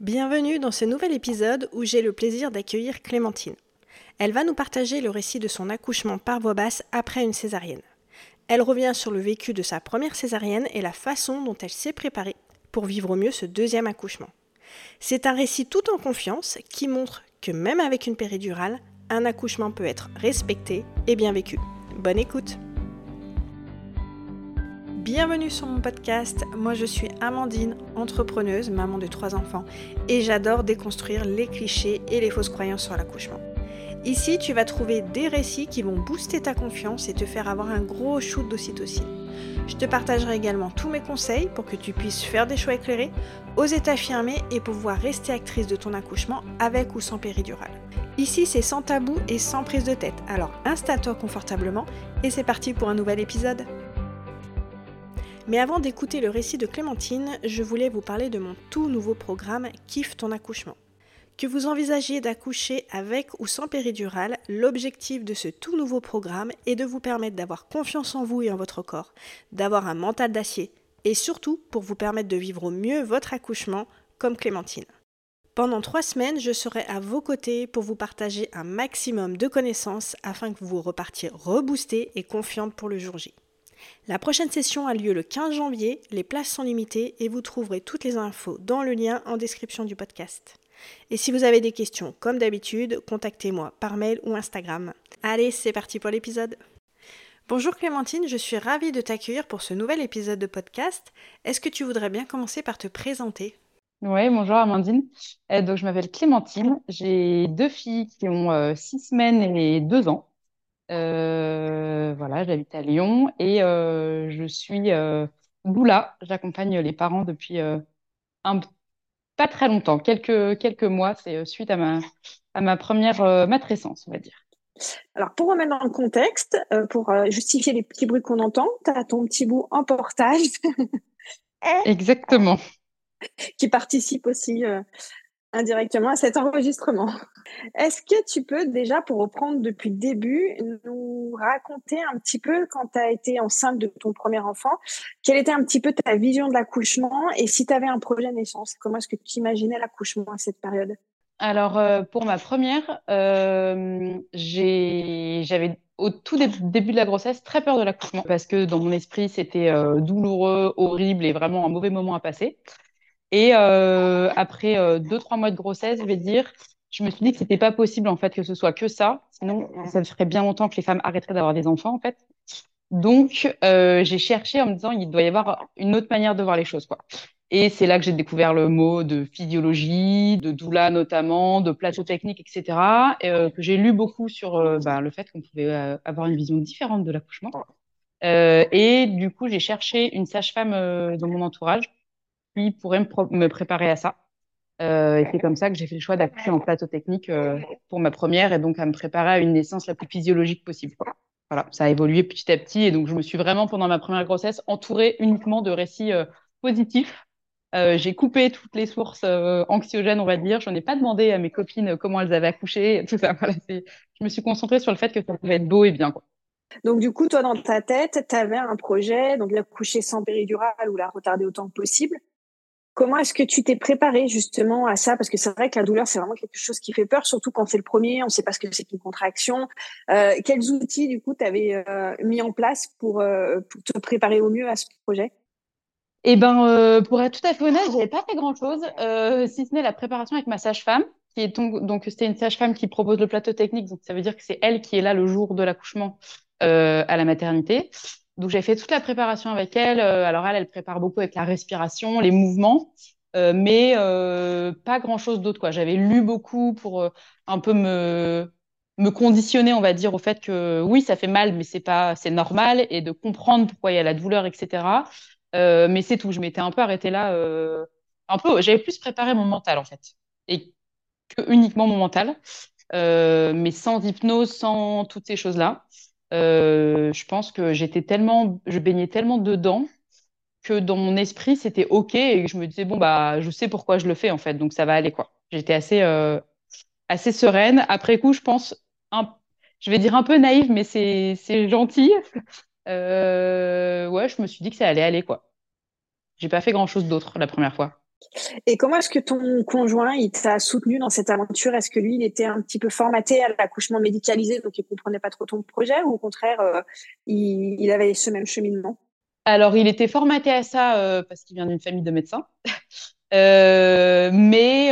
Bienvenue dans ce nouvel épisode où j'ai le plaisir d'accueillir Clémentine. Elle va nous partager le récit de son accouchement par voix basse après une césarienne. Elle revient sur le vécu de sa première césarienne et la façon dont elle s'est préparée pour vivre au mieux ce deuxième accouchement. C'est un récit tout en confiance qui montre que même avec une péridurale, un accouchement peut être respecté et bien vécu. Bonne écoute Bienvenue sur mon podcast. Moi, je suis Amandine, entrepreneuse, maman de trois enfants, et j'adore déconstruire les clichés et les fausses croyances sur l'accouchement. Ici, tu vas trouver des récits qui vont booster ta confiance et te faire avoir un gros shoot d'ocytocine. Je te partagerai également tous mes conseils pour que tu puisses faire des choix éclairés, oser t'affirmer et pouvoir rester actrice de ton accouchement avec ou sans péridurale. Ici, c'est sans tabou et sans prise de tête. Alors installe-toi confortablement et c'est parti pour un nouvel épisode. Mais avant d'écouter le récit de Clémentine, je voulais vous parler de mon tout nouveau programme Kiffe ton accouchement. Que vous envisagiez d'accoucher avec ou sans péridurale, l'objectif de ce tout nouveau programme est de vous permettre d'avoir confiance en vous et en votre corps, d'avoir un mental d'acier, et surtout pour vous permettre de vivre au mieux votre accouchement comme Clémentine. Pendant trois semaines, je serai à vos côtés pour vous partager un maximum de connaissances afin que vous repartiez reboosté et confiante pour le jour J. La prochaine session a lieu le 15 janvier, les places sont limitées et vous trouverez toutes les infos dans le lien en description du podcast. Et si vous avez des questions, comme d'habitude, contactez-moi par mail ou Instagram. Allez, c'est parti pour l'épisode. Bonjour Clémentine, je suis ravie de t'accueillir pour ce nouvel épisode de podcast. Est-ce que tu voudrais bien commencer par te présenter? Oui, bonjour Amandine. Euh, donc, je m'appelle Clémentine. J'ai deux filles qui ont 6 euh, semaines et 2 ans. Euh, voilà, j'habite à Lyon et euh, je suis euh, doula. J'accompagne les parents depuis un, pas très longtemps, quelques, quelques mois. C'est suite à ma, à ma première matrescence, on va dire. Alors, pour remettre dans le contexte, pour justifier les petits bruits qu'on entend, tu as ton petit bout en portage. Exactement. qui participe aussi indirectement à cet enregistrement. Est-ce que tu peux déjà, pour reprendre depuis le début, nous raconter un petit peu quand tu as été enceinte de ton premier enfant, quelle était un petit peu ta vision de l'accouchement et si tu avais un projet de naissance, comment est-ce que tu imaginais l'accouchement à cette période? Alors, euh, pour ma première, euh, j'avais au tout début de la grossesse très peur de l'accouchement parce que dans mon esprit, c'était euh, douloureux, horrible et vraiment un mauvais moment à passer. Et euh, après euh, deux, trois mois de grossesse, je vais dire, je me suis dit que c'était pas possible en fait que ce soit que ça. Sinon, ça ferait bien longtemps que les femmes arrêteraient d'avoir des enfants en fait. Donc, euh, j'ai cherché en me disant il doit y avoir une autre manière de voir les choses quoi. Et c'est là que j'ai découvert le mot de physiologie, de doula notamment, de plateau technique, etc. Et, euh, que j'ai lu beaucoup sur bah, le fait qu'on pouvait avoir une vision différente de l'accouchement. et du coup, j'ai cherché une sage-femme dans mon entourage pourrait me, préparer à ça. Euh, et c'est comme ça que j'ai fait le choix d'accoucher en plateau technique euh, pour ma première et donc à me préparer à une naissance la plus physiologique possible. Voilà, ça a évolué petit à petit et donc je me suis vraiment pendant ma première grossesse entourée uniquement de récits euh, positifs. j'ai coupé toutes les sources anxiogènes, on va dire. Je n'en ai pas demandé à mes copines comment elles avaient accouché, tout ça. Je me suis concentrée sur le fait que ça pouvait être beau et bien. Donc du coup, toi, dans ta tête, tu avais un projet, donc l'accoucher sans péridurale ou la retarder autant que possible. Comment est-ce que tu t'es préparé justement à ça? Parce que c'est vrai que la douleur, c'est vraiment quelque chose qui fait peur, surtout quand c'est le premier, on ne sait pas ce que c'est une contraction. Euh, quels outils, du coup, tu euh, mis en place pour, euh, pour, te préparer au mieux à ce projet? Eh ben, pour être tout à fait honnête, j'avais pas fait grand-chose, si ce n'est la préparation avec ma sage-femme, qui est donc, donc c'était une sage-femme qui propose le plateau technique, donc ça veut dire que c'est elle qui est là le jour de l'accouchement à la maternité. Donc j'ai fait toute la préparation avec elle. Euh, alors elle, elle prépare beaucoup avec la respiration, les mouvements, euh, mais euh, pas grand-chose d'autre. J'avais lu beaucoup pour un peu me me conditionner, on va dire, au fait que oui, ça fait mal, mais c'est pas, c'est normal, et de comprendre pourquoi il y a la douleur, etc. mais c'est tout. Je m'étais un peu arrêtée là, un peu. J'avais plus préparé mon mental en fait, et que uniquement mon mental, mais sans hypnose, sans toutes ces choses-là. Euh, je pense que j'étais tellement, je baignais tellement dedans que dans mon esprit c'était ok et je me disais bon bah je sais pourquoi je le fais en fait donc ça va aller quoi. J'étais assez euh, assez sereine. Après coup je pense un, je vais dire un peu naïve mais c'est c'est gentil. Euh, ouais je me suis dit que ça allait aller quoi. J'ai pas fait grand chose d'autre la première fois. Et comment est-ce que ton conjoint, il t'a soutenu dans cette aventure? Est-ce que lui, il était un petit peu formaté à l'accouchement médicalisé, donc il comprenait pas trop ton projet, ou au contraire, euh, il, avait ce même cheminement? Alors, il était formaté à ça euh, parce qu'il vient d'une famille de médecins, euh, mais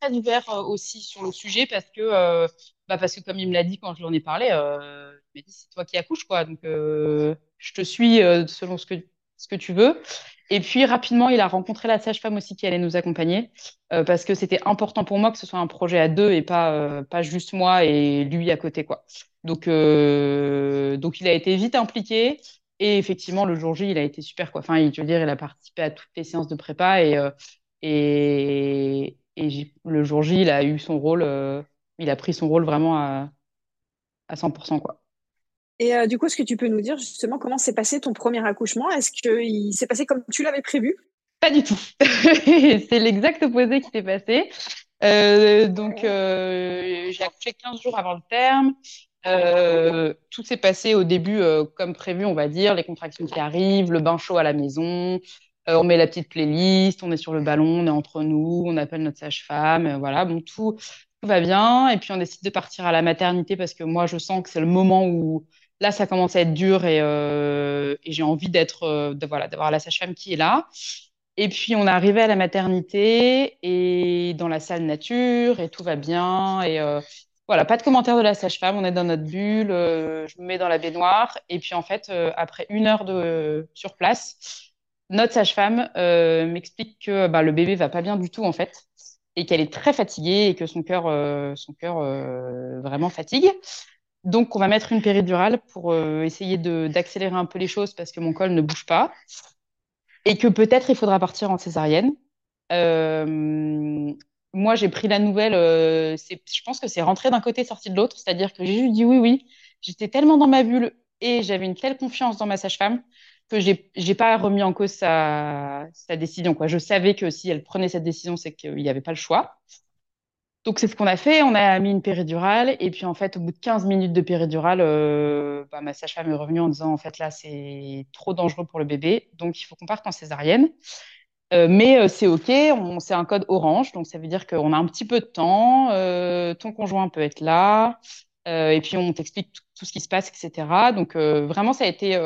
très ouvert aussi sur le sujet parce que, bah parce que comme il me l'a dit quand je lui en ai parlé, il m'a dit c'est toi qui accouches, quoi. Donc, je te suis selon ce que, ce que tu veux. Et puis rapidement, il a rencontré la sage-femme aussi qui allait nous accompagner euh, parce que c'était important pour moi que ce soit un projet à deux et pas euh, pas juste moi et lui à côté quoi. Donc euh, donc il a été vite impliqué et effectivement le jour J il a été super quoi. Enfin je veux dire il a participé à toutes les séances de prépa et et, et le jour J il a eu son rôle, il a pris son rôle vraiment à à 100% quoi. Et euh, du coup, est-ce que tu peux nous dire justement comment s'est passé ton premier accouchement? Est-ce qu'il s'est passé comme tu l'avais prévu? Pas du tout. c'est l'exact opposé qui s'est passé. Euh, donc, euh, j'ai accouché 15 jours avant le terme. Euh, tout s'est passé au début comme prévu, on va dire. Les contractions qui arrivent, le bain chaud à la maison. on met la petite playlist, on est sur le ballon, on est entre nous, on appelle notre sage-femme. voilà, bon, tout va bien. Et puis, on décide de partir à la maternité parce que moi, je sens que c'est le moment où Là, ça commence à être dur et, euh, j'ai envie d'être, euh, voilà, d'avoir la sage-femme qui est là. Et puis, on est arrivé à la maternité et dans la salle nature et tout va bien. Et euh, voilà, pas de commentaire de la sage-femme. On est dans notre bulle. Je me mets dans la baignoire. Et puis, en fait, après une heure de sur place, notre sage-femme m'explique que bah, le bébé va pas bien du tout, en fait, et qu'elle est très fatiguée et que son cœur vraiment fatigue. Donc, on va mettre une péridurale pour euh, essayer d'accélérer un peu les choses parce que mon col ne bouge pas. Et que peut-être il faudra partir en césarienne. Euh, moi, j'ai pris la nouvelle, euh, je pense que c'est rentré d'un côté, sorti de l'autre. C'est-à-dire que j'ai juste dit oui, oui. J'étais tellement dans ma bulle et j'avais une telle confiance dans ma sage-femme que j'ai n'ai pas remis en cause sa, sa décision. Quoi. Je savais que si elle prenait cette décision, c'est qu'il n'y avait pas le choix. Donc, c'est ce qu'on a fait. On a mis une péridurale. Et puis, en fait, au bout de 15 minutes de péridurale, euh, bah, ma sage-femme est revenue en disant, en fait, là, c'est trop dangereux pour le bébé. Donc, il faut qu'on parte en césarienne. Euh, mais euh, c'est OK. C'est un code orange. Donc, ça veut dire qu'on a un petit peu de temps. ton conjoint peut être là. et puis, on t'explique tout, ce qui se passe, etc. Donc, vraiment, ça a été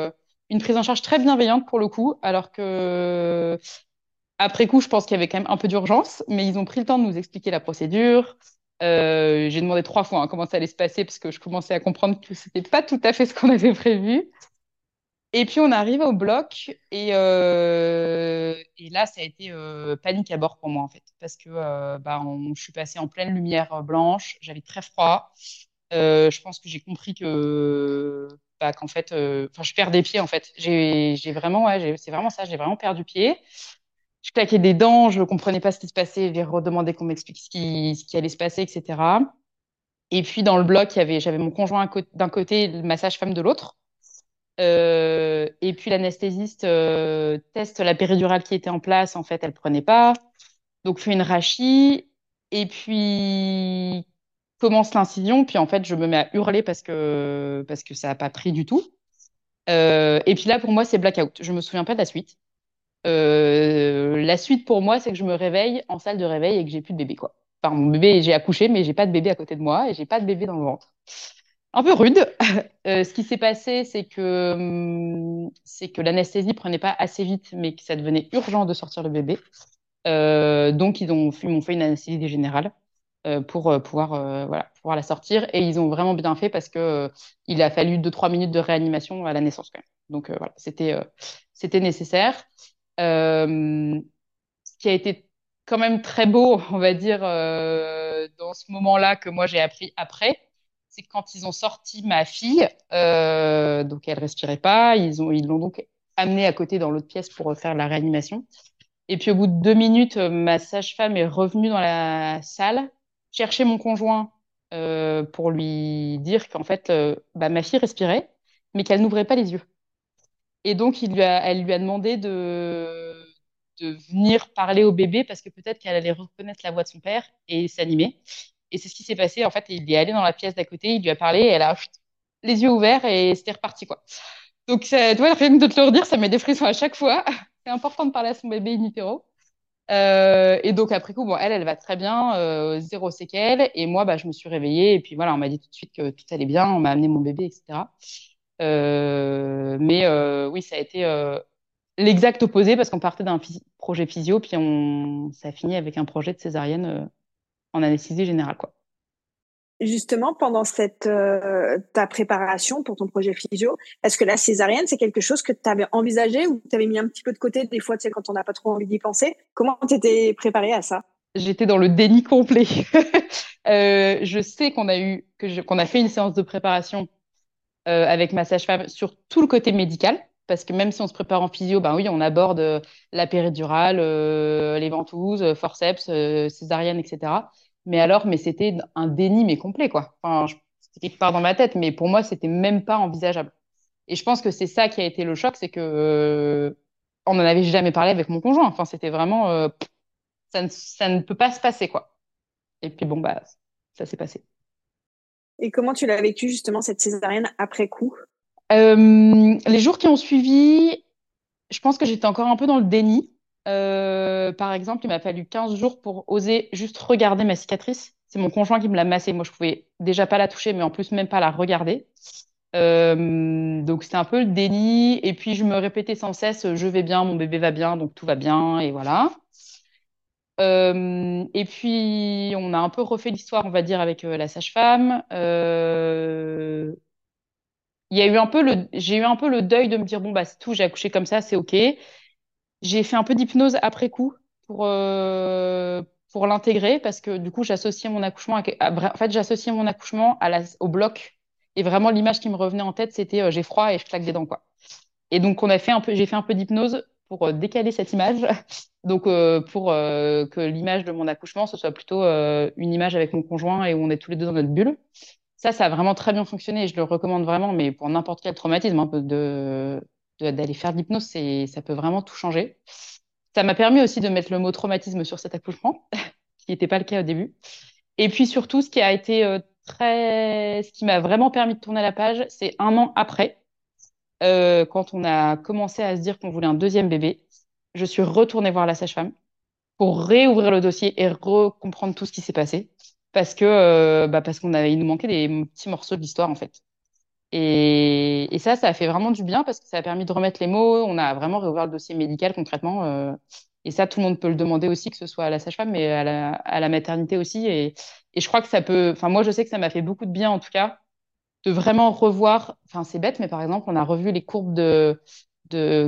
une prise en charge très bienveillante pour le coup. Alors que après coup, je pense qu'il y avait quand même un peu d'urgence, mais ils ont pris le temps de nous expliquer la procédure. Euh, j'ai demandé trois fois hein, comment ça allait se passer parce que je commençais à comprendre que c'était pas tout à fait ce qu'on avait prévu. Et puis on arrive au bloc et, euh, là ça a été euh, panique à bord pour moi en fait parce que bah, je suis passée en pleine lumière blanche, j'avais très froid. je pense que j'ai compris que bah, fait, je perds des pieds en fait. C'est vraiment ça, j'ai vraiment perdu pied je claquais des dents, je ne comprenais pas ce qui se passait, j'ai redemandé qu'on m'explique ce qui, allait se passer, etc. Et puis dans le bloc, j'avais mon conjoint d'un côté ma sage-femme de l'autre. Euh, et puis l'anesthésiste euh, teste la péridurale qui était en place, en fait, elle prenait pas. Donc fait une rachie et puis commence l'incision. Puis en fait, je me mets à hurler parce que parce que ça n'a pas pris du tout. Euh, et puis là, pour moi, c'est blackout. Je me souviens pas de la suite. Euh, la suite pour moi, c'est que je me réveille en salle de réveil et que j'ai plus de bébé, quoi. Enfin, mon bébé, j'ai accouché, mais j'ai pas de bébé à côté de moi et j'ai pas de bébé dans le ventre. Un peu rude. Euh, ce qui s'est passé, c'est que hum, c'est que l'anesthésie prenait pas assez vite, mais que ça devenait urgent de sortir le bébé. Euh, donc ils ont m'ont fait une anesthésie générale pour pouvoir voilà pouvoir la sortir et ils ont vraiment bien fait parce que il a fallu 2-3 minutes de réanimation à la naissance quand même. Donc voilà, c'était c'était nécessaire. Euh, ce qui a été quand même très beau, on va dire, euh, dans ce moment-là que moi j'ai appris après, c'est quand ils ont sorti ma fille, euh, donc elle respirait pas, ils ont ils l'ont donc amenée à côté dans l'autre pièce pour faire la réanimation. Et puis au bout de deux minutes, ma sage-femme est revenue dans la salle chercher mon conjoint pour lui dire qu'en fait, bah, ma fille respirait, mais qu'elle n'ouvrait pas les yeux. Et donc, elle lui a demandé de, venir parler au bébé parce que peut-être qu'elle allait reconnaître la voix de son père et s'animer. Et c'est ce qui s'est passé. En fait, il est allé dans la pièce d'à côté, il lui a parlé elle a les yeux ouverts et c'était reparti, quoi. Donc, tu vois, rien que de te le redire, ça met des frissons à chaque fois. C'est important de parler à son bébé in utero. et donc après coup, bon, elle, elle va très bien, zéro séquelle. Et moi, bah, je me suis réveillée et puis voilà, on m'a dit tout de suite que tout allait bien, on m'a amené mon bébé, etc. mais oui, ça a été l'exact opposé parce qu'on partait d'un projet physio, puis on... ça a fini avec un projet de césarienne en anesthésie générale, quoi. Justement, pendant cette euh, ta préparation pour ton projet physio, est-ce que la césarienne, c'est quelque chose que tu avais envisagé ou tu avais mis un petit peu de côté des fois, tu sais, quand on n'a pas trop envie d'y penser? Comment tu étais préparée à ça? J'étais dans le déni complet. euh, je sais qu'on a eu qu'on a fait une séance de préparation euh, avec ma sage-femme sur tout le côté médical, parce que même si on se prépare en physio, ben oui, on aborde euh, la péridurale, euh, les ventouses, forceps, césarienne, etc. Mais alors, mais c'était un déni, mais complet, quoi. C'était quelque part dans ma tête, mais pour moi, c'était même pas envisageable. Et je pense que c'est ça qui a été le choc, c'est que on n'en avait jamais parlé avec mon conjoint. Enfin, c'était vraiment, ça, ne, ça ne peut pas se passer, quoi. Et puis bon, bah, ça s'est passé. Et comment tu l'as vécu justement cette césarienne après coup? Euh, Les jours qui ont suivi, je pense que j'étais encore un peu dans le déni. Euh, par exemple, il m'a fallu 15 jours pour oser juste regarder ma cicatrice. C'est mon conjoint qui me l'a massée. Moi, je pouvais déjà pas la toucher, mais en plus même pas la regarder. Euh, donc c'était un peu le déni. Et puis je me répétais sans cesse, je vais bien, mon bébé va bien, donc tout va bien, et voilà. Euh, et puis on a un peu refait l'histoire, on va dire, avec la sage-femme. Il y a eu un peu le, j'ai eu un peu le deuil de me dire bon bah c'est tout, j'ai accouché comme ça, c'est ok. J'ai fait un peu d'hypnose après coup pour, euh, pour l'intégrer parce que du coup, j'associais mon accouchement en fait, j'associais mon accouchement au bloc. Et vraiment, l'image qui me revenait en tête, c'était euh, j'ai froid et je claque des dents, quoi. Et donc, on a fait un peu, j'ai fait un peu d'hypnose pour euh, décaler cette image. donc, pour que l'image de mon accouchement, ce soit plutôt une image avec mon conjoint et où on est tous les deux dans notre bulle. Ça, ça a vraiment très bien fonctionné et je le recommande vraiment, mais pour n'importe quel traumatisme, peu de, d'aller faire de l'hypnose, ça peut vraiment tout changer. Ça m'a permis aussi de mettre le mot traumatisme sur cet accouchement, qui n'était pas le cas au début. Et puis surtout, ce qui a été euh, très, ce qui m'a vraiment permis de tourner la page, c'est un an après, euh, quand on a commencé à se dire qu'on voulait un deuxième bébé, je suis retournée voir la sage-femme pour réouvrir le dossier et recomprendre tout ce qui s'est passé, parce que euh, bah parce qu'on avait, il nous manquait des petits morceaux de l'histoire en fait. Et, ça, ça a fait vraiment du bien parce que ça a permis de remettre les mots. On a vraiment réouvert le dossier médical concrètement. Euh, et ça, tout le monde peut le demander aussi, que ce soit à la sage-femme, mais à la, maternité aussi. Et, je crois que ça peut. Enfin, moi, je sais que ça m'a fait beaucoup de bien, en tout cas, de vraiment revoir. Enfin, c'est bête, mais par exemple, on a revu les courbes de,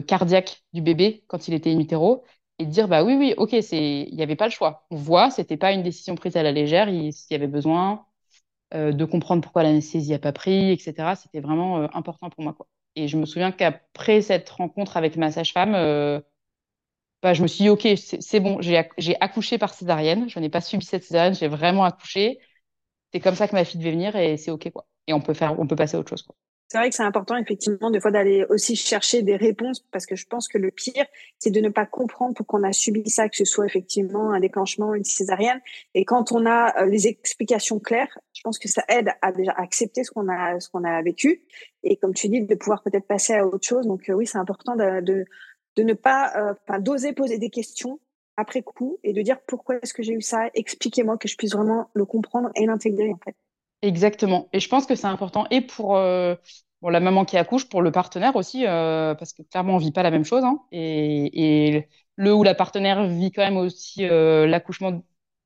cardiaque du bébé quand il était in utero et de dire bah oui, oui, ok, il n'y avait pas le choix. On voit, c'était pas une décision prise à la légère. S'il y avait besoin, euh, de comprendre pourquoi l'anesthésie n'a pas pris, etc. C'était vraiment euh, important pour moi. Quoi. Et je me souviens qu'après cette rencontre avec ma sage-femme, euh, bah, je me suis dit, OK, c'est bon, j'ai accouché par césarienne. Je n'ai pas subi cette césarienne, j'ai vraiment accouché. C'est comme ça que ma fille devait venir et c'est OK. Quoi. Et on peut, faire, on peut passer à autre chose. C'est vrai que c'est important effectivement des fois d'aller aussi chercher des réponses parce que je pense que le pire c'est de ne pas comprendre pourquoi on a subi ça, que ce soit effectivement un déclenchement, une césarienne. Et quand on a euh, les explications claires, je pense que ça aide à déjà accepter ce qu'on a ce qu'on a vécu et comme tu dis de pouvoir peut-être passer à autre chose. Donc euh, oui, c'est important de, de, ne pas euh, d'oser poser des questions après coup et de dire pourquoi est-ce que j'ai eu ça, expliquez-moi que je puisse vraiment le comprendre et l'intégrer en fait. Exactement. Et je pense que c'est important et pour, euh, la maman qui accouche, pour le partenaire aussi, euh, parce que clairement, on vit pas la même chose. Hein. et, le ou la partenaire vit quand même aussi euh, l'accouchement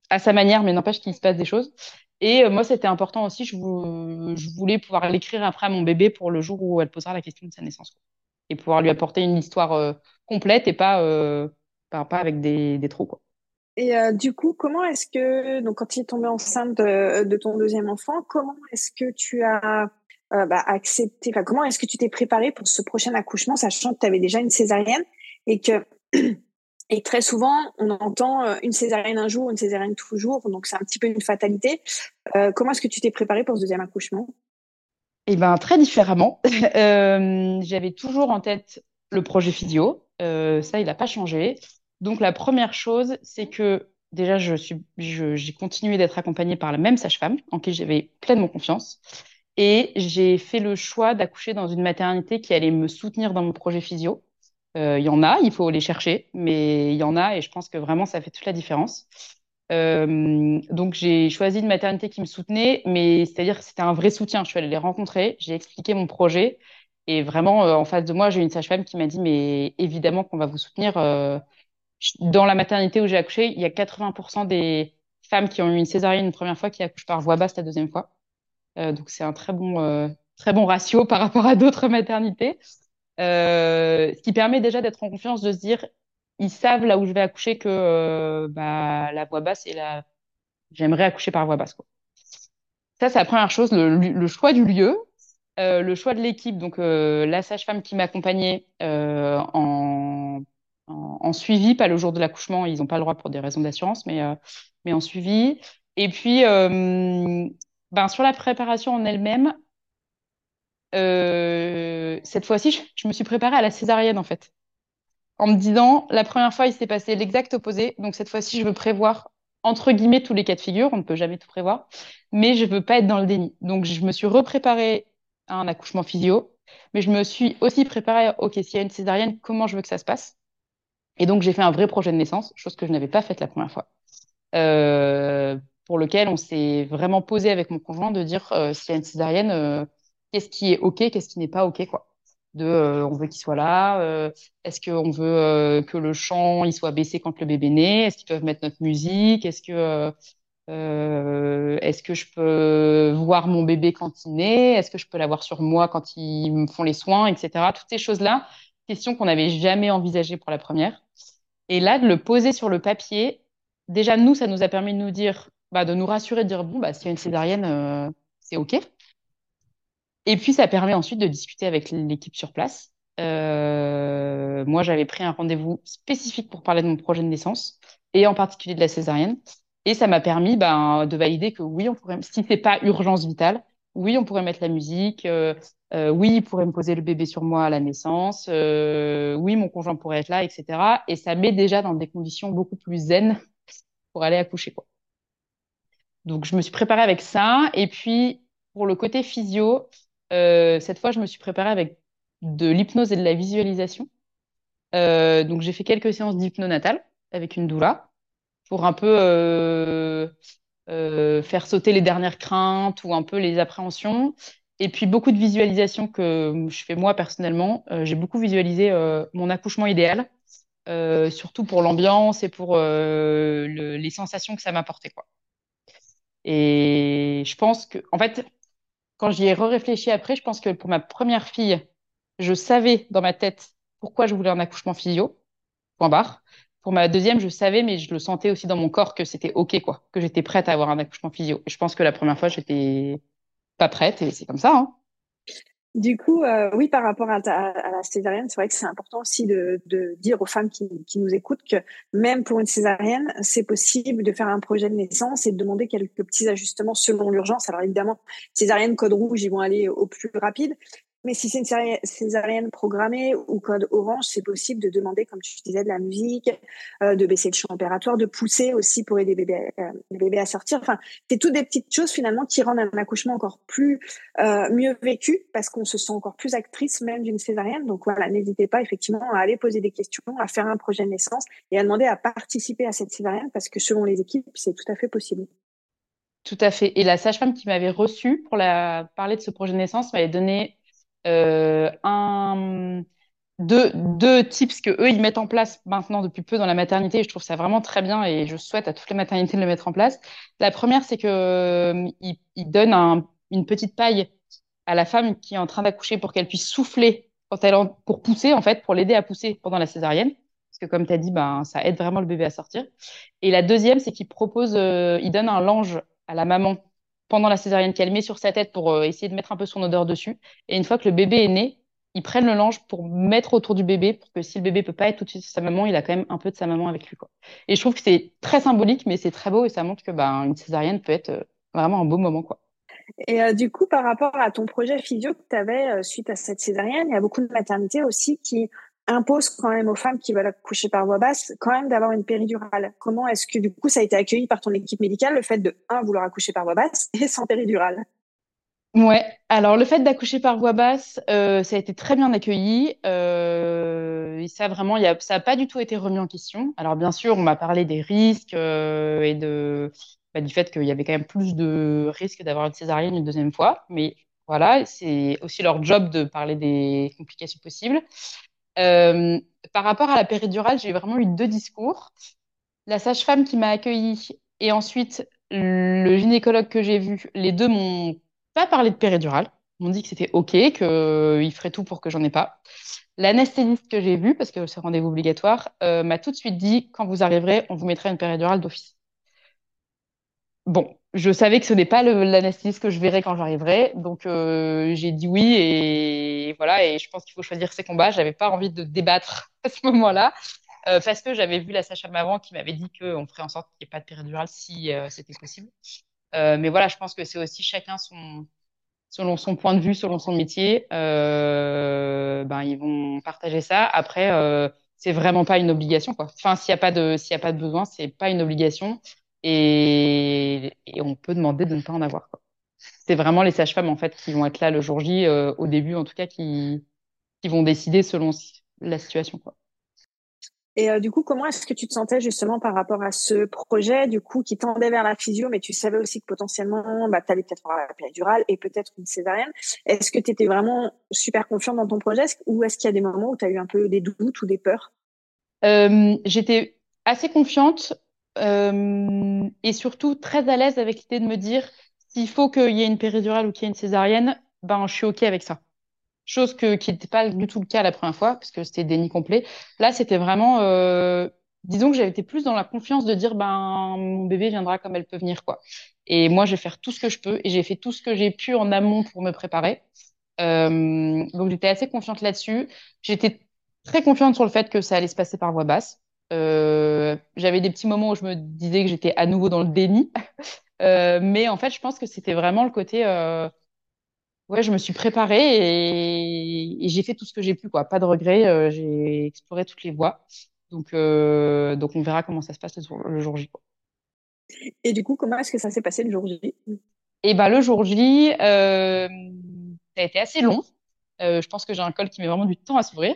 à sa manière, mais n'empêche qu'il se passe des choses. Et moi, c'était important aussi. Je, je voulais pouvoir l'écrire après à mon bébé pour le jour où elle posera la question de sa naissance. Et pouvoir lui apporter une histoire complète et pas, pas, pas, avec des, des trous. Quoi. Et euh, du coup, comment est-ce que, donc quand tu es tombée enceinte de, ton deuxième enfant, comment est-ce que tu as euh, bah, accepté, enfin, comment est-ce que tu t'es préparée pour ce prochain accouchement, sachant que tu avais déjà une césarienne et que, et très souvent, on entend euh, une césarienne un jour, une césarienne toujours, donc c'est un petit peu une fatalité. comment est-ce que tu t'es préparée pour ce deuxième accouchement? Eh ben, très différemment. J'avais toujours en tête le projet physio. ça, il n'a pas changé. Donc la première chose, c'est que déjà, j'ai continué d'être accompagnée par la même sage-femme en qui j'avais pleinement confiance. Et j'ai fait le choix d'accoucher dans une maternité qui allait me soutenir dans mon projet physio. Il y en a, il faut les chercher, mais il y en a et je pense que vraiment ça fait toute la différence. donc j'ai choisi une maternité qui me soutenait, mais c'est-à-dire que c'était un vrai soutien. Je suis allée les rencontrer, j'ai expliqué mon projet et vraiment en face de moi j'ai une sage-femme qui m'a dit mais évidemment qu'on va vous soutenir. Dans la maternité où j'ai accouché, il y a 80% des femmes qui ont eu une césarienne une première fois qui accouchent par voie basse la deuxième fois. Euh, donc c'est un très bon, euh, très bon ratio par rapport à d'autres maternités. Euh, ce qui permet déjà d'être en confiance, de se dire, ils savent là où je vais accoucher que bah, la voie basse et la... j'aimerais accoucher par voie basse. Quoi. Ça, c'est la première chose, le, choix du lieu, le choix de l'équipe, donc la sage-femme qui m'accompagnait en, en, suivi, pas le jour de l'accouchement, ils n'ont pas le droit pour des raisons d'assurance, mais, mais en suivi. Et puis, ben, sur la préparation en elle-même, euh, cette fois-ci, je, me suis préparée à la césarienne en fait. En me disant, la première fois, il s'est passé l'exact opposé. Donc cette fois-ci, je veux prévoir entre guillemets tous les cas de figure. On ne peut jamais tout prévoir, mais je veux pas être dans le déni. Donc je me suis repréparée à un accouchement physio, mais je me suis aussi préparée ok, s'il y a une césarienne, comment je veux que ça se passe? Et donc j'ai fait un vrai projet de naissance, chose que je n'avais pas faite la première fois. Euh, pour lequel on s'est vraiment posé avec mon conjoint de dire euh, s'il y a une césarienne, euh, qu'est-ce qui est OK, qu'est-ce qui n'est pas OK, quoi. De, euh, on veut qu'il soit là, est-ce qu'on veut que le chant il soit baissé quand le bébé naît, est-ce qu'ils peuvent mettre notre musique, est-ce que est-ce que je peux voir mon bébé quand il naît, est-ce que je peux l'avoir sur moi quand ils me font les soins, etc. Toutes ces choses-là, questions qu'on n'avait jamais envisagées pour la première. Et là, de le poser sur le papier, déjà, nous, ça nous a permis de nous dire, bah, de nous rassurer, de dire bon, bah, s'il y a une césarienne, euh, c'est OK. Et puis, ça permet ensuite de discuter avec l'équipe sur place. Euh, moi, j'avais pris un rendez-vous spécifique pour parler de mon projet de naissance et en particulier de la césarienne. Et ça m'a permis ben, de valider que oui, on pourrait, si c'est pas urgence vitale, oui, on pourrait mettre la musique. Euh, oui, il pourrait me poser le bébé sur moi à la naissance. oui, mon conjoint pourrait être là, etc. Et ça met déjà dans des conditions beaucoup plus zen pour aller accoucher. Donc, je me suis préparée avec ça. Et puis, pour le côté physio, euh, cette fois, je me suis préparée avec de l'hypnose et de la visualisation. Euh, donc, j'ai fait quelques séances d'hypnonatal avec une doula pour un peu euh, faire sauter les dernières craintes ou un peu les appréhensions. Et puis, beaucoup de visualisation que je fais moi personnellement. j'ai beaucoup visualisé mon accouchement idéal. surtout pour l'ambiance et pour les sensations que ça m'apportait. Quoi. Et je pense que, en fait, quand j'y ai réfléchi après, je pense que pour ma première fille, je savais dans ma tête pourquoi je voulais un accouchement physio, point barre. Pour ma deuxième, je savais, mais je le sentais aussi dans mon corps que c'était OK, quoi, que j'étais prête à avoir un accouchement physio. Je pense que la première fois, j'étais pas prête et c'est comme ça. Hein. Du coup, euh, oui, par rapport à, la césarienne, c'est vrai que c'est important aussi de, dire aux femmes qui, nous écoutent que même pour une césarienne, c'est possible de faire un projet de naissance et de demander quelques petits ajustements selon l'urgence. Alors évidemment, césarienne, code rouge, ils vont aller au plus rapide, mais si c'est une césarienne programmée ou code orange, c'est possible de demander, comme tu disais, de la musique, euh, de baisser le champ opératoire, de pousser aussi pour aider euh, les bébés à sortir. Enfin, c'est toutes des petites choses finalement qui rendent un accouchement encore plus euh, mieux vécu parce qu'on se sent encore plus actrice même d'une césarienne. Donc voilà, n'hésitez pas effectivement à aller poser des questions, à faire un projet de naissance et à demander à participer à cette césarienne parce que selon les équipes, c'est tout à fait possible. Tout à fait. Et la sage-femme qui m'avait reçue pour parler de ce projet de naissance m'avait donné un, deux, deux tips que eux ils mettent en place maintenant depuis peu dans la maternité. je trouve ça vraiment très bien et je souhaite à toutes les maternités de le mettre en place. La première, c'est que euh, ils, donnent une petite paille à la femme qui est en train d'accoucher pour qu'elle puisse souffler quand elle pour pousser en fait, pour l'aider à pousser pendant la césarienne. Parce que comme tu as dit, ben, ça aide vraiment le bébé à sortir. Et la deuxième, c'est qu'ils proposent, euh, ils donnent un linge à la maman pendant la césarienne qu'elle met sur sa tête pour euh, essayer de mettre un peu son odeur dessus. Et une fois que le bébé est né, ils prennent le linge pour mettre autour du bébé pour que si le bébé peut pas être tout de suite sa maman, il a quand même un peu de sa maman avec lui. Et je trouve que c'est très symbolique, mais c'est très beau et ça montre que ben, une césarienne peut être euh, vraiment un beau moment. Quoi. Et euh, du coup, par rapport à ton projet physio que tu avais suite à cette césarienne, il y a beaucoup de maternités aussi qui impose quand même aux femmes qui veulent accoucher par voie basse quand même d'avoir une péridurale. Comment est-ce que du coup ça a été accueilli par ton équipe médicale le fait de un vouloir accoucher par voie basse et sans péridurale? Ouais, alors le fait d'accoucher par voie basse, euh, ça a été très bien accueilli. Euh, ça, vraiment, y a, ça n'a pas du tout été remis en question. Alors bien sûr, on m'a parlé des risques euh, et de, bah, du fait qu'il y avait quand même plus de risques d'avoir une césarienne une deuxième fois. Mais voilà, c'est aussi leur job de parler des complications possibles. Euh, par rapport à la péridurale, j'ai vraiment eu deux discours. La sage-femme qui m'a accueillie et ensuite le gynécologue que j'ai vu, les deux m'ont pas parlé de péridurale. M'ont dit que c'était OK, qu'ils feraient tout pour que j'en ai pas. L'anesthésiste que j'ai vu, parce que c'est rendez-vous obligatoire, euh, m'a tout de suite dit quand vous arriverez, on vous mettra une péridurale d'office. Bon, je savais que ce n'est pas l'anesthésiste que je verrai quand j'arriverai, donc euh, j'ai dit oui et voilà. Et je pense qu'il faut choisir ses combats. J'avais pas envie de débattre à ce moment-là. Euh, parce que j'avais vu la sage-femme avant qui m'avait dit qu'on ferait en sorte qu'il n'y ait pas de péridurale si euh, c'était possible. Mais voilà, je pense que c'est aussi chacun selon son point de vue, selon son métier, ben, ils vont partager ça. Après, c'est vraiment pas une obligation. Enfin, s'il n'y a pas de, s'il y a pas de besoin, c'est pas une obligation. Et, et, on peut demander de ne pas en avoir. C'est vraiment les sages-femmes, en fait, qui vont être là le jour J, au début, en tout cas, qui, qui vont décider selon la situation, quoi. Et euh, du coup, comment est-ce que tu te sentais justement par rapport à ce projet, du coup, qui tendait vers la physio, mais tu savais aussi que potentiellement, bah, tu allais peut-être avoir la péridurale et peut-être une césarienne. Est-ce que tu étais vraiment super confiante dans ton projet? Ou est-ce qu'il y a des moments où tu as eu un peu des doutes ou des peurs? Euh, J'étais assez confiante euh, et surtout très à l'aise avec l'idée de me dire s'il faut qu'il y ait une péridurale ou qu'il y ait une césarienne, ben, je suis OK avec ça chose qui n'était pas du tout le cas la première fois, parce que c'était déni complet. Là, c'était vraiment, euh, disons que j'avais été plus dans la confiance de dire, ben, mon bébé viendra comme elle peut venir, quoi. Et moi, je vais faire tout ce que je peux, et j'ai fait tout ce que j'ai pu en amont pour me préparer. Euh, donc, j'étais assez confiante là-dessus. J'étais très confiante sur le fait que ça allait se passer par voie basse. Euh, j'avais des petits moments où je me disais que j'étais à nouveau dans le déni. Euh, mais en fait, je pense que c'était vraiment le côté euh, ouais, je me suis préparée et, j'ai fait tout ce que j'ai pu, quoi. Pas de regrets, euh, j'ai exploré toutes les voies. Donc, euh, donc on verra comment ça se passe le, jour J. Et du coup, comment est-ce que ça s'est passé le jour J? Et ben le jour J, euh, ça a été assez long. je pense que j'ai un col qui met vraiment du temps à s'ouvrir.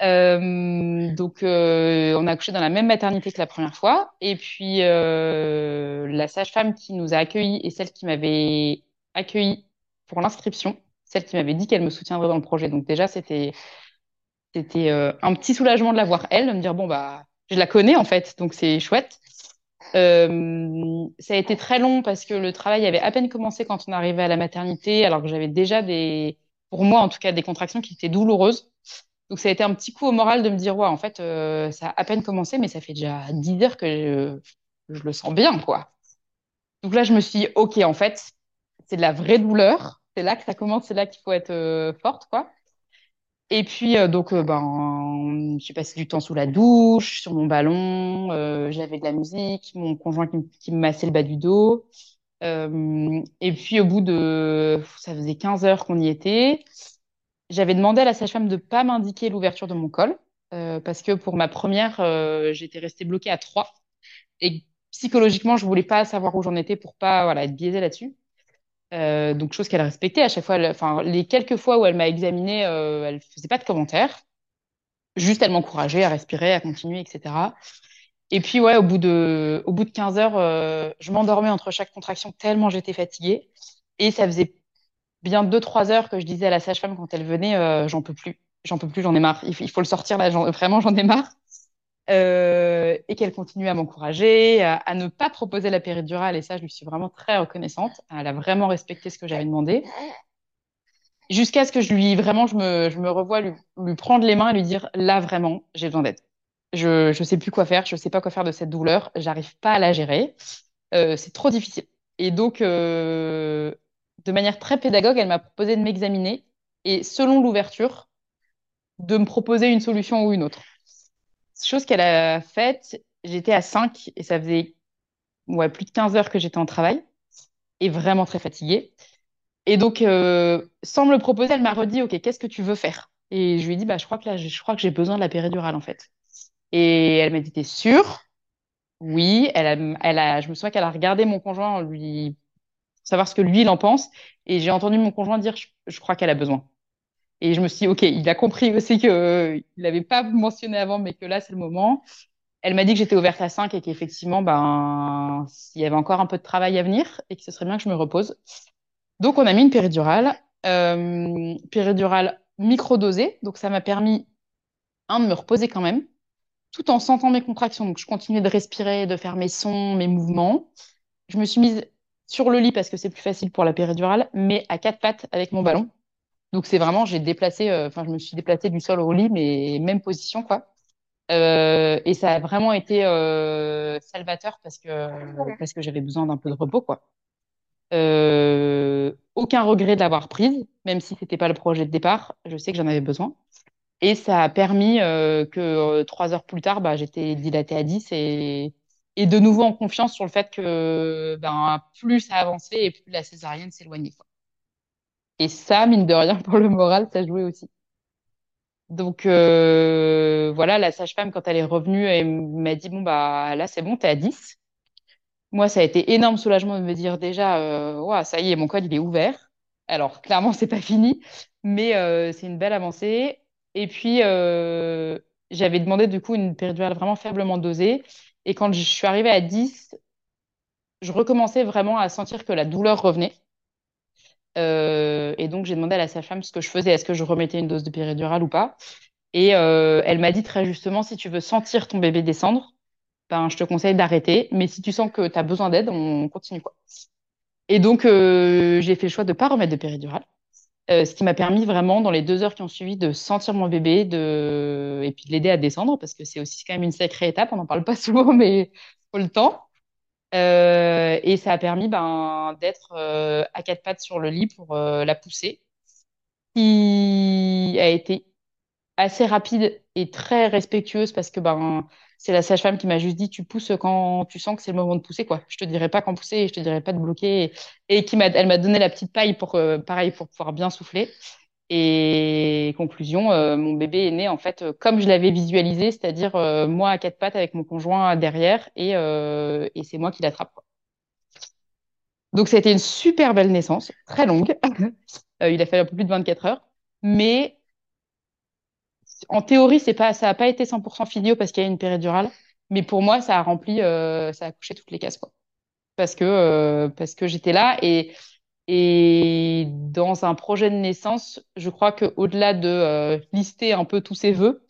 Donc, on a accouché dans la même maternité que la première fois. Et puis, la sage-femme qui nous a accueillis et celle qui m'avait accueilli pour l'inscription, celle qui m'avait dit qu'elle me soutiendrait dans le projet. Donc déjà, c'était c'était euh, un petit soulagement de la voir elle, de me dire bon bah je la connais en fait, donc c'est chouette. Euh, ça a été très long parce que le travail avait à peine commencé quand on arrivait à la maternité, alors que j'avais déjà des, pour moi en tout cas, des contractions qui étaient douloureuses. Donc ça a été un petit coup au moral de me dire ouais en fait euh, ça a à peine commencé, mais ça fait déjà 10 heures que je, le sens bien quoi. Donc là je me suis dit ok en fait c'est de la vraie douleur c'est là que ça commence, c'est là qu'il faut être euh, forte, quoi. Et puis, euh, donc, ben, j'ai passé du temps sous la douche, sur mon ballon, j'avais de la musique, mon conjoint qui, me massait le bas du dos. et puis, au bout de, ça faisait 15 heures qu'on y était, j'avais demandé à la sage-femme de ne pas m'indiquer l'ouverture de mon col, parce que pour ma première, j'étais restée bloquée à 3. Et psychologiquement, je voulais pas savoir où j'en étais pour pas voilà, être biaisée là-dessus. Euh, donc, chose qu'elle respectait à chaque fois. enfin, les quelques fois où elle m'a examinée, euh, elle faisait pas de commentaires. Juste, elle m'encourageait à respirer, à continuer, etc. Et puis, ouais, au bout de, au bout de 15 heures, euh, je m'endormais entre chaque contraction tellement j'étais fatiguée. Et ça faisait bien 2-3 heures que je disais à la sage-femme quand elle venait, euh, j'en peux plus, j'en peux plus, j'en ai marre. Il, faut le sortir là, vraiment, j'en ai marre. Euh, et qu'elle continue à m'encourager, à, ne pas proposer la péridurale. Et ça, je lui suis vraiment très reconnaissante. Elle a vraiment respecté ce que j'avais demandé. Jusqu'à ce que je lui, vraiment, je me, je me revois lui, prendre les mains et lui dire, là, vraiment, j'ai besoin d'aide. Je ne sais plus quoi faire, je ne sais pas quoi faire de cette douleur, j'arrive pas à la gérer. Euh, c'est trop difficile. Et donc, de manière très pédagogue, elle m'a proposé de m'examiner et selon l'ouverture, de me proposer une solution ou une autre chose qu'elle a faite, j'étais à 5 et ça faisait plus de 15 heures que j'étais en travail et vraiment très fatiguée. Et donc, euh, sans me le proposer, elle m'a redit, OK, qu'est-ce que tu veux faire? Et je lui ai dit, bah, je crois que là, je crois que j'ai besoin de la péridurale, en fait. Et elle m'a dit, t'es sûre? Oui, elle a, elle a, je me souviens qu'elle a regardé mon conjoint en lui savoir ce que lui, il en pense. Et j'ai entendu mon conjoint dire, je, crois qu'elle a besoin. Et je me suis dit, OK, il a compris aussi qu'il euh, n'avait pas mentionné avant, mais que là, c'est le moment. Elle m'a dit que j'étais ouverte à 5 et qu'effectivement, ben, s'il y avait encore un peu de travail à venir et que ce serait bien que je me repose. Donc, on a mis une péridurale, euh, péridurale microdosée. Donc, ça m'a permis, un, de me reposer quand même, tout en sentant mes contractions. Donc, je continuais de respirer, de faire mes sons, mes mouvements. Je me suis mise sur le lit parce que c'est plus facile pour la péridurale, mais à quatre pattes avec mon ballon. Donc, c'est vraiment, j'ai déplacé, euh, enfin, je me suis déplacée du sol au lit, mais même position, quoi. Euh, et ça a vraiment été euh, salvateur parce que, parce que j'avais besoin d'un peu de repos, quoi. aucun regret de l'avoir prise, même si c'était pas le projet de départ. Je sais que j'en avais besoin. Et ça a permis que trois heures plus tard, bah, j'étais dilatée à 10 et, et de nouveau en confiance sur le fait que ben, plus ça avançait et plus la césarienne s'éloignait. Et ça, mine de rien, pour le moral, ça jouait aussi. Donc euh, voilà, la sage-femme, quand elle est revenue, elle m'a dit, bon, bah là, c'est bon, t'es à 10. Moi, ça a été énorme soulagement de me dire déjà, euh, ça y est, mon code, il est ouvert. Alors, clairement, c'est pas fini, mais euh, c'est une belle avancée. Et puis, j'avais demandé du coup une péridurale vraiment faiblement dosée. Et quand je suis arrivée à 10, je recommençais vraiment à sentir que la douleur revenait. Euh, et donc, j'ai demandé à la sage-femme ce que je faisais. Est-ce que je remettais une dose de péridurale ou pas? Et euh, elle m'a dit très justement, si tu veux sentir ton bébé descendre, ben, je te conseille d'arrêter. Mais si tu sens que tu as besoin d'aide, on continue. Quoi. Et donc, j'ai fait le choix de ne pas remettre de péridurale. Euh, ce qui m'a permis vraiment, dans les deux heures qui ont suivi, de sentir mon bébé de... et puis de l'aider à descendre, parce que c'est aussi quand même une sacrée étape, on n'en parle pas souvent, mais faut le temps. Euh, et ça a permis ben, d'être euh, à quatre pattes sur le lit pour la pousser, qui a été assez rapide et très respectueuse parce que ben, c'est la sage-femme qui m'a juste dit tu pousses quand tu sens que c'est le moment de pousser quoi. Je te dirai pas quand pousser, je te dirai pas de bloquer et, qui m'a elle m'a donné la petite paille pour euh, pareil pour pouvoir bien souffler. Et conclusion, euh, mon bébé est né en fait euh, comme je l'avais visualisé, c'est-à-dire moi à quatre pattes avec mon conjoint derrière et, et c'est moi qui l'attrape. Donc ça a été une super belle naissance, très longue. il a fallu un peu plus de 24 heures, mais en théorie, c'est pas, ça n'a pas été 100% filio parce qu'il y a une péridurale, mais pour moi, ça a rempli, euh, ça a couché toutes les cases, quoi. Parce que, euh, j'étais là et, et dans un projet de naissance, je crois qu'au-delà de euh, lister un peu tous ses vœux,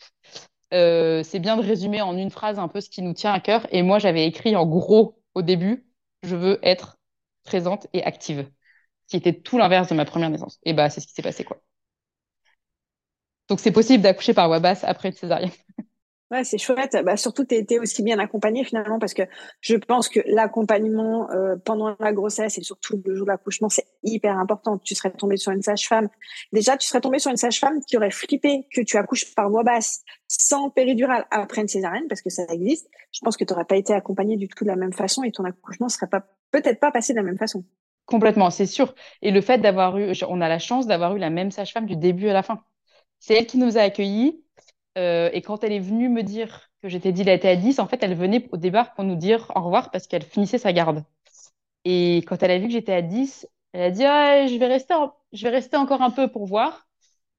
c'est bien de résumer en une phrase un peu ce qui nous tient à cœur. Et moi, j'avais écrit en gros au début, je veux être présente et active, qui était tout l'inverse de ma première naissance. Et bah, c'est ce qui s'est passé, quoi. Donc, c'est possible d'accoucher par voie basse après une césarienne. Ouais, c'est chouette. Bah, surtout, tu été aussi bien accompagnée finalement parce que je pense que l'accompagnement euh, pendant la grossesse et surtout le jour de l'accouchement, c'est hyper important. Tu serais tombée sur une sage-femme. Déjà, tu serais tombée sur une sage-femme qui aurait flippé que tu accouches par voie basse sans péridurale après une césarienne parce que ça existe. Je pense que tu n'aurais pas été accompagnée du tout de la même façon et ton accouchement serait pas peut-être pas passé de la même façon. Complètement, c'est sûr. Et le fait d'avoir eu, on a la chance d'avoir eu la même sage-femme du début à la fin. C'est elle qui nous a accueillis. Euh, et quand elle est venue me dire que j'étais dilatée à 10, en fait, elle venait au départ pour nous dire au revoir parce qu'elle finissait sa garde. Et quand elle a vu que j'étais à 10, elle a dit ah, je, vais rester je vais rester encore un peu pour voir.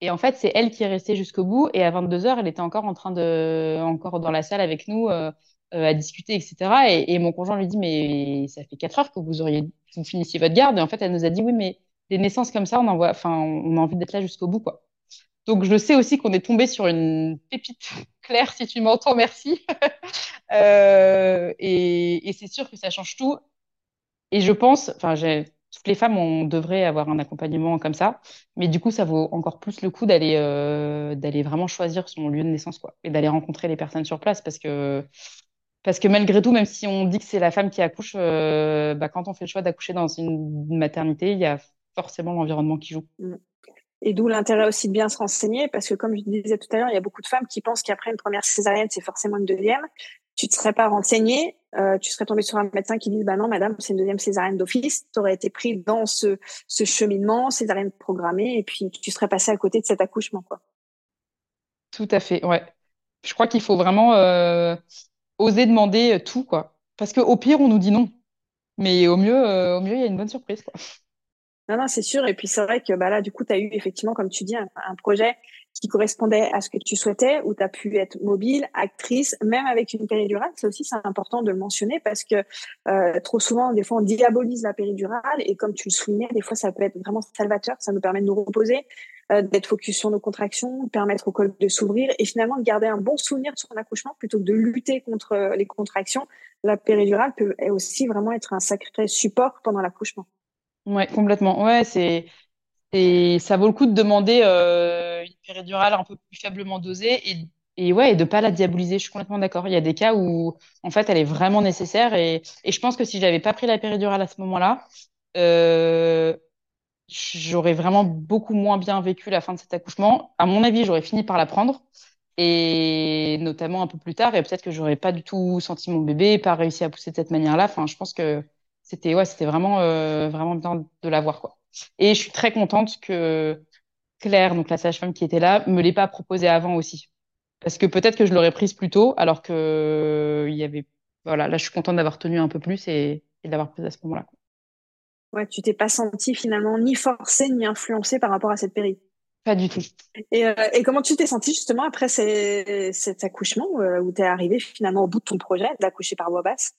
Et en fait, c'est elle qui est restée jusqu'au bout. Et à 22 heures, elle était encore en train de, encore dans la salle avec nous euh, euh, à discuter, etc. Et, mon conjoint lui dit mais ça fait 4 heures que vous auriez, vous finissiez votre garde. Et en fait, elle nous a dit oui, mais des naissances comme ça, on en enfin, on a envie d'être là jusqu'au bout, quoi. Donc, je sais aussi qu'on est tombé sur une pépite claire, si tu m'entends, merci. Euh, et, c'est sûr que ça change tout. Et je pense, enfin, toutes les femmes, on devrait avoir un accompagnement comme ça. Mais du coup, ça vaut encore plus le coup d'aller euh, d'aller vraiment choisir son lieu de naissance, quoi, et d'aller rencontrer les personnes sur place, parce que parce que malgré tout, même si on dit que c'est la femme qui accouche, euh, bah, quand on fait le choix d'accoucher dans une maternité, il y a forcément l'environnement qui joue. Et d'où l'intérêt aussi de bien se renseigner, parce que comme je disais tout à l'heure, il y a beaucoup de femmes qui pensent qu'après une première césarienne, c'est forcément une deuxième. Tu ne serais pas renseigné, euh, tu serais tombé sur un médecin qui dit bah non, madame, c'est une deuxième césarienne d'office. Tu aurais été pris dans ce, ce cheminement, césarienne programmée, et puis tu serais passé à côté de cet accouchement, quoi. Tout à fait, ouais. Je crois qu'il faut vraiment euh, oser demander tout, quoi. Parce qu'au pire, on nous dit non. Mais au mieux, au mieux, il y a une bonne surprise, quoi. Non, non, c'est sûr. Et puis c'est vrai que bah, là, du coup, tu as eu effectivement, comme tu dis, un, projet qui correspondait à ce que tu souhaitais, où tu as pu être mobile, actrice, même avec une péridurale. C'est aussi c'est important de le mentionner parce que euh, trop souvent, des fois, on diabolise la péridurale. Et comme tu le soulignais, des fois, ça peut être vraiment salvateur. Ça nous permet de nous reposer, euh, d'être focus sur nos contractions, permettre au col de s'ouvrir et finalement de garder un bon souvenir de son accouchement plutôt que de lutter contre les contractions. La péridurale peut aussi vraiment être un sacré support pendant l'accouchement. Ouais, complètement. Ouais, c'est, et ça vaut le coup de demander euh, une péridurale un peu plus faiblement dosée et, et ouais, et de pas la diaboliser. Je suis complètement d'accord. Il y a des cas où, en fait, elle est vraiment nécessaire et, et je pense que si j'avais pas pris la péridurale à ce moment-là, euh, j'aurais vraiment beaucoup moins bien vécu la fin de cet accouchement. À mon avis, j'aurais fini par la prendre et notamment un peu plus tard et peut-être que j'aurais pas du tout senti mon bébé, pas réussi à pousser de cette manière-là. Enfin, je pense que c'était ouais, c'était vraiment euh, vraiment bien de l'avoir quoi. Et je suis très contente que Claire, donc la sage-femme qui était là, me l'ait pas proposé avant aussi, parce que peut-être que je l'aurais prise plus tôt, alors que il y avait voilà, là je suis contente d'avoir tenu un peu plus et, et d'avoir prise à ce moment-là. Ouais, tu t'es pas sentie finalement ni forcée ni influencée par rapport à cette péri. Pas du tout. Et, euh, et comment tu t'es sentie justement après cet accouchement euh, où tu es arrivée finalement au bout de ton projet d'accoucher par voie basse?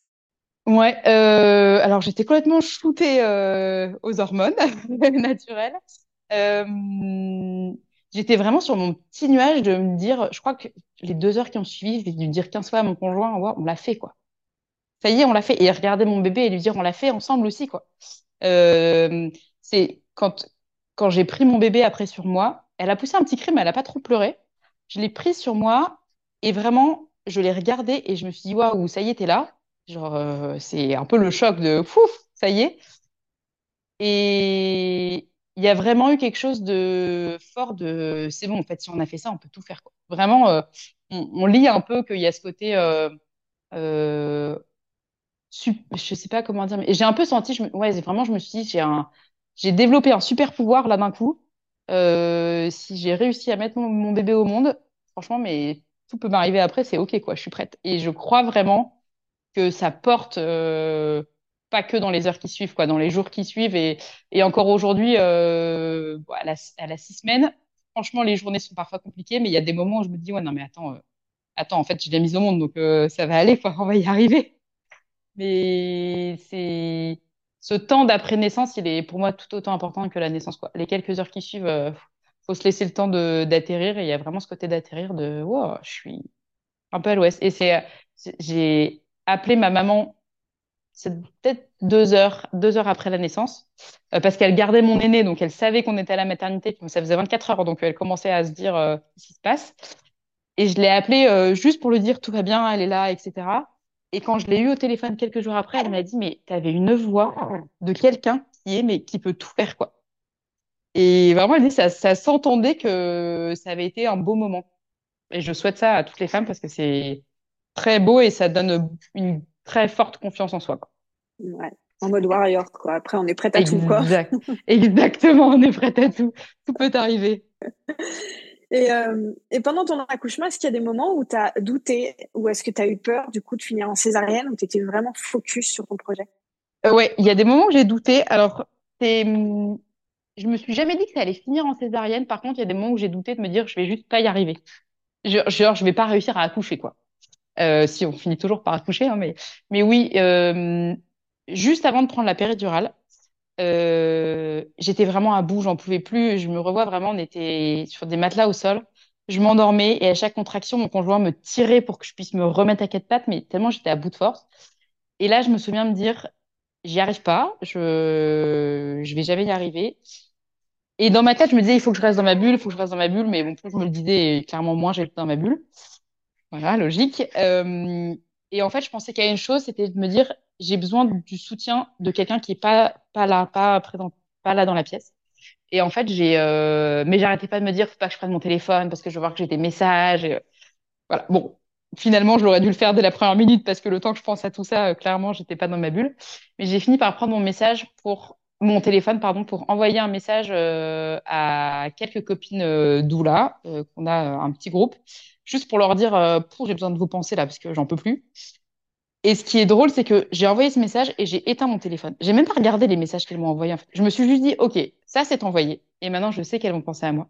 Ouais, euh, alors j'étais complètement shootée euh, aux hormones naturelles. Euh, j'étais vraiment sur mon petit nuage de me dire, je crois que les deux heures qui ont suivi, vais lui dire 15 fois à mon conjoint, on l'a fait, quoi. Ça y est, on l'a fait. Et regarder mon bébé et lui dire, on l'a fait ensemble aussi, quoi. C'est quand, quand j'ai pris mon bébé après sur moi, elle a poussé un petit cri, mais elle a pas trop pleuré. Je l'ai pris sur moi et vraiment, je l'ai regardé et je me suis dit, waouh, ça y est, t'es là. Genre, euh, c'est un peu le choc de pouf, ça y est. Et il y a vraiment eu quelque chose de fort de c'est bon, en fait, si on a fait ça, on peut tout faire. Vraiment, euh, on, lit un peu qu'il y a ce côté. Euh, euh, je sais pas comment dire, mais j'ai un peu senti, ouais, vraiment, je me suis dit, j'ai un, j'ai développé un super pouvoir là d'un coup. si j'ai réussi à mettre mon, mon, bébé au monde, franchement, mais tout peut m'arriver après, c'est ok, quoi, je suis prête. Et je crois vraiment que ça porte euh, pas que dans les heures qui suivent, quoi, dans les jours qui suivent. Et, et encore aujourd'hui, euh, à, la, à la six semaines, franchement, les journées sont parfois compliquées, mais il y a des moments où je me dis, ouais, non, mais attends, euh, attends, en fait, je l'ai mise au monde, donc ça va aller, quoi, on va y arriver. Mais c'est ce temps d'après naissance, il est pour moi tout autant important que la naissance, quoi. Les quelques heures qui suivent, euh, faut se laisser le temps d'atterrir, et il y a vraiment ce côté d'atterrir de, wow, je suis un peu à l'ouest. Et c'est, j'ai appeler ma maman, c'est peut-être deux heures, deux heures après la naissance, euh, parce qu'elle gardait mon aîné, donc elle savait qu'on était à la maternité, ça faisait 24 heures, donc elle commençait à se dire euh, ce qui se passe. Et je l'ai appelée euh, juste pour lui dire tout va bien, elle est là, etc. Et quand je l'ai eu au téléphone quelques jours après, elle m'a dit mais tu avais une voix de quelqu'un qui est mais qui peut tout faire quoi. Et vraiment elle dit ça, ça s'entendait que ça avait été un beau moment. Et je souhaite ça à toutes les femmes parce que c'est très beau et ça donne une très forte confiance en soi. Quoi. Ouais. En mode warrior, quoi. Après, on est prête à tout, quoi. Exactement, on est prête à tout. Tout peut arriver. Et, euh, et pendant ton accouchement, est-ce qu'il y a des moments où tu as douté ou est-ce que tu as eu peur du coup de finir en césarienne ou tu étais vraiment focus sur ton projet? Euh, Ouais, il y a des moments où j'ai douté. Alors, c'est je me suis jamais dit que ça allait finir en césarienne. Par contre, il y a des moments où j'ai douté de me dire je vais juste pas y arriver. Genre, je vais pas réussir à accoucher, quoi. Euh, si on finit toujours par accoucher, hein, mais, oui, euh, juste avant de prendre la péridurale, euh, j'étais vraiment à bout, j'en pouvais plus. Je me revois vraiment, on était sur des matelas au sol. Je m'endormais et à chaque contraction, mon conjoint me tirait pour que je puisse me remettre à quatre pattes, mais tellement j'étais à bout de force. Et là, je me souviens me dire, j'y arrive pas, je je vais jamais y arriver. Et dans ma tête, je me disais, il faut que je reste dans ma bulle, il faut que je reste dans ma bulle, mais bon, plus je me le disais, clairement, moins j'étais dans ma bulle. Voilà, logique. Euh, et en fait, je pensais qu'il y a une chose, c'était de me dire, j'ai besoin du soutien de quelqu'un qui est pas pas là, pas présent, pas là dans la pièce. Et en fait, j'ai, euh, mais j'arrêtais pas de me dire, faut pas que je prenne mon téléphone parce que je veux voir que j'ai des messages. Et, voilà. Bon, finalement, j'aurais dû le faire dès la première minute parce que le temps que je pense à tout ça, euh, clairement, j'étais pas dans ma bulle. Mais j'ai fini par prendre mon message pour mon téléphone, pardon, pour envoyer un message euh, à quelques copines euh, d'Oula, euh, qu'on a un petit groupe, juste pour leur dire, euh, j'ai besoin de vos pensées là, parce que j'en peux plus. Et ce qui est drôle, c'est que j'ai envoyé ce message et j'ai éteint mon téléphone. J'ai même pas regardé les messages qu'elles m'ont envoyés. Je me suis juste dit, OK, ça c'est envoyé. Et maintenant, je sais qu'elles vont penser à moi.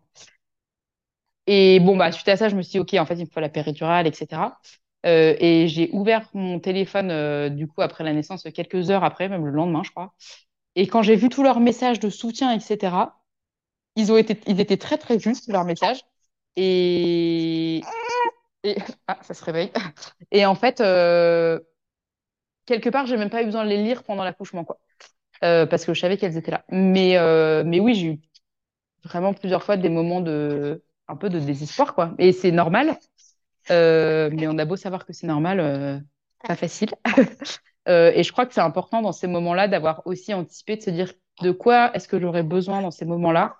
Et bon, bah, suite à ça, je me suis dit, OK, en fait, il me faut la péridurale, etc. Euh, et j'ai ouvert mon téléphone, euh, du coup, après la naissance, quelques heures après, même le lendemain, je crois. Et quand j'ai vu tous leurs messages de soutien, etc., ils ont été, ils étaient très, très justes, leurs messages. Et, et... ah, ça se réveille. Et en fait, euh, quelque part, j'ai même pas eu besoin de les lire pendant l'accouchement, quoi. Euh, parce que je savais qu'elles étaient là. Mais, euh, mais oui, j'ai eu vraiment plusieurs fois des moments de un peu de désespoir, quoi. Et c'est normal. Mais on a beau savoir que c'est normal, pas facile. Et je crois que c'est important dans ces moments-là d'avoir aussi anticipé, de se dire de quoi est-ce que j'aurais besoin dans ces moments-là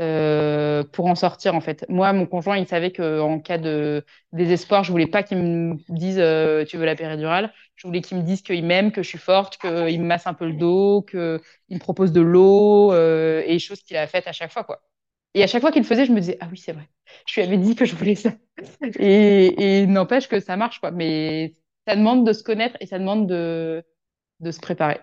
euh, pour en sortir en fait. Moi, mon conjoint, il savait qu'en cas de désespoir, je voulais pas qu'il me dise euh, tu veux la péridurale. Je voulais qu'il me dise qu'il m'aime, que je suis forte, qu'il me masse un peu le dos, qu'il me propose de l'eau euh, et choses qu'il a faites à chaque fois quoi. Et à chaque fois qu'il le faisait, je me disais ah oui c'est vrai. Je lui avais dit que je voulais ça. Et, et n'empêche que ça marche quoi. Mais ça demande de se connaître et ça demande de de se préparer.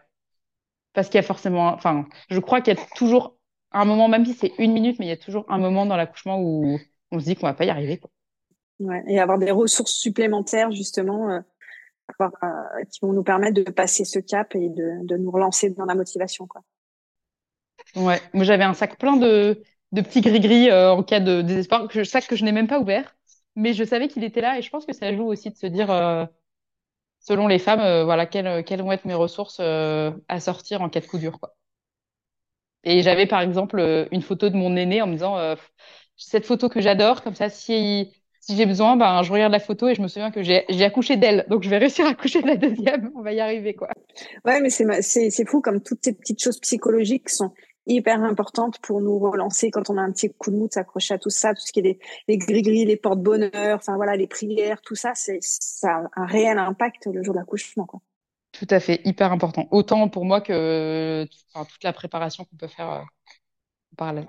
Parce qu'il y a forcément, enfin, je crois qu'il y a toujours un moment, même si c'est une minute, mais il y a toujours un moment dans l'accouchement où on se dit qu'on va pas y arriver. Quoi. Ouais, et avoir des ressources supplémentaires, justement, euh, euh, qui vont nous permettre de passer ce cap et de, de nous relancer dans la motivation. Quoi. Ouais, moi j'avais un sac plein de, de petits gris-gris euh, en cas de désespoir, que, sac que je n'ai même pas ouvert, mais je savais qu'il était là et je pense que ça joue aussi de se dire, selon les femmes, voilà, quelles, quelles vont être mes ressources à sortir en cas de coup dur. Quoi. Et j'avais par exemple euh, une photo de mon aîné en me disant euh, cette photo que j'adore, comme ça si si j'ai besoin, ben je regarde la photo et je me souviens que j'ai accouché d'elle, donc je vais réussir à accoucher de la deuxième, on va y arriver quoi. Ouais, mais c'est fou comme toutes ces petites choses psychologiques sont hyper importantes pour nous relancer quand on a un petit coup de mou, s'accrocher à tout ça, tout ce qui est les, gris-gris, les porte-bonheur, enfin voilà, les prières, tout ça, c'est ça a un réel impact le jour de l'accouchement. Tout à fait, hyper important. Autant pour moi que enfin, toute la préparation qu'on peut faire euh, en parallèle.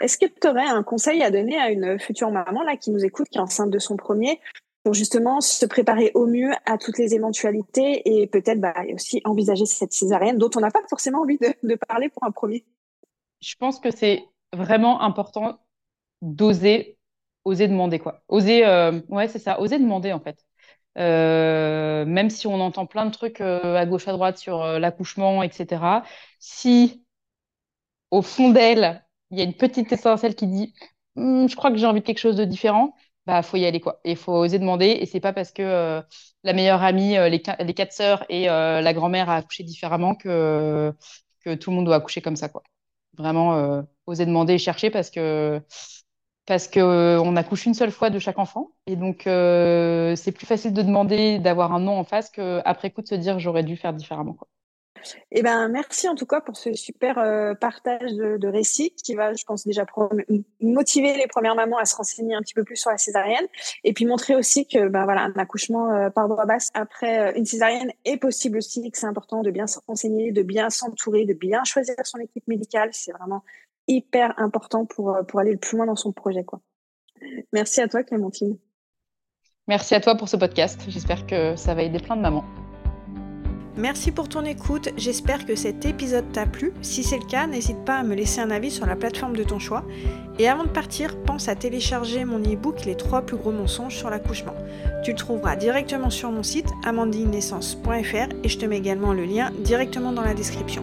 Est-ce que tu aurais un conseil à donner à une future maman là qui nous écoute, qui est enceinte de son premier, pour justement se préparer au mieux à toutes les éventualités et peut-être bah, aussi envisager cette césarienne dont on n'a pas forcément envie de, de, parler pour un premier? Je pense que c'est vraiment important d'oser, oser demander quoi. Oser, euh, ouais, c'est ça, oser demander en fait. Euh, même si on entend plein de trucs euh, à gauche à droite sur euh, l'accouchement, etc. Si au fond d'elle, il y a une petite étincelle qui dit hm, je crois que j'ai envie de quelque chose de différent, bah faut y aller quoi. Et il faut oser demander. Et c'est pas parce que la meilleure amie, les, les, quatre sœurs et la grand-mère a accouché différemment que que tout le monde doit accoucher comme ça quoi. Vraiment oser demander et chercher parce que parce que euh, accouche une seule fois de chaque enfant et donc euh, c'est plus facile de demander d'avoir un non en face qu'après coup de se dire j'aurais dû faire différemment. Eh ben, merci en tout cas pour ce super euh, partage de, de récits qui va, je pense, déjà motiver les premières mamans à se renseigner un petit peu plus sur la césarienne et puis montrer aussi que ben, voilà, un accouchement par voie basse après une césarienne est possible aussi, que c'est important de bien se renseigner, de bien s'entourer, de bien choisir son équipe médicale. C'est vraiment hyper important pour, euh, pour aller le plus loin dans son projet. Quoi. Merci à toi, Clémentine. Merci à toi pour ce podcast. J'espère que ça va aider plein de mamans. Merci pour ton écoute, j'espère que cet épisode t'a plu. Si c'est le cas, n'hésite pas à me laisser un avis sur la plateforme de ton choix. Et avant de partir, pense à télécharger mon e-book Les trois plus gros mensonges sur l'accouchement. Tu le trouveras directement sur mon site amandinenaissance.fr et je te mets également le lien directement dans la description.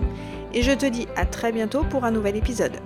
Et je te dis à très bientôt pour un nouvel épisode.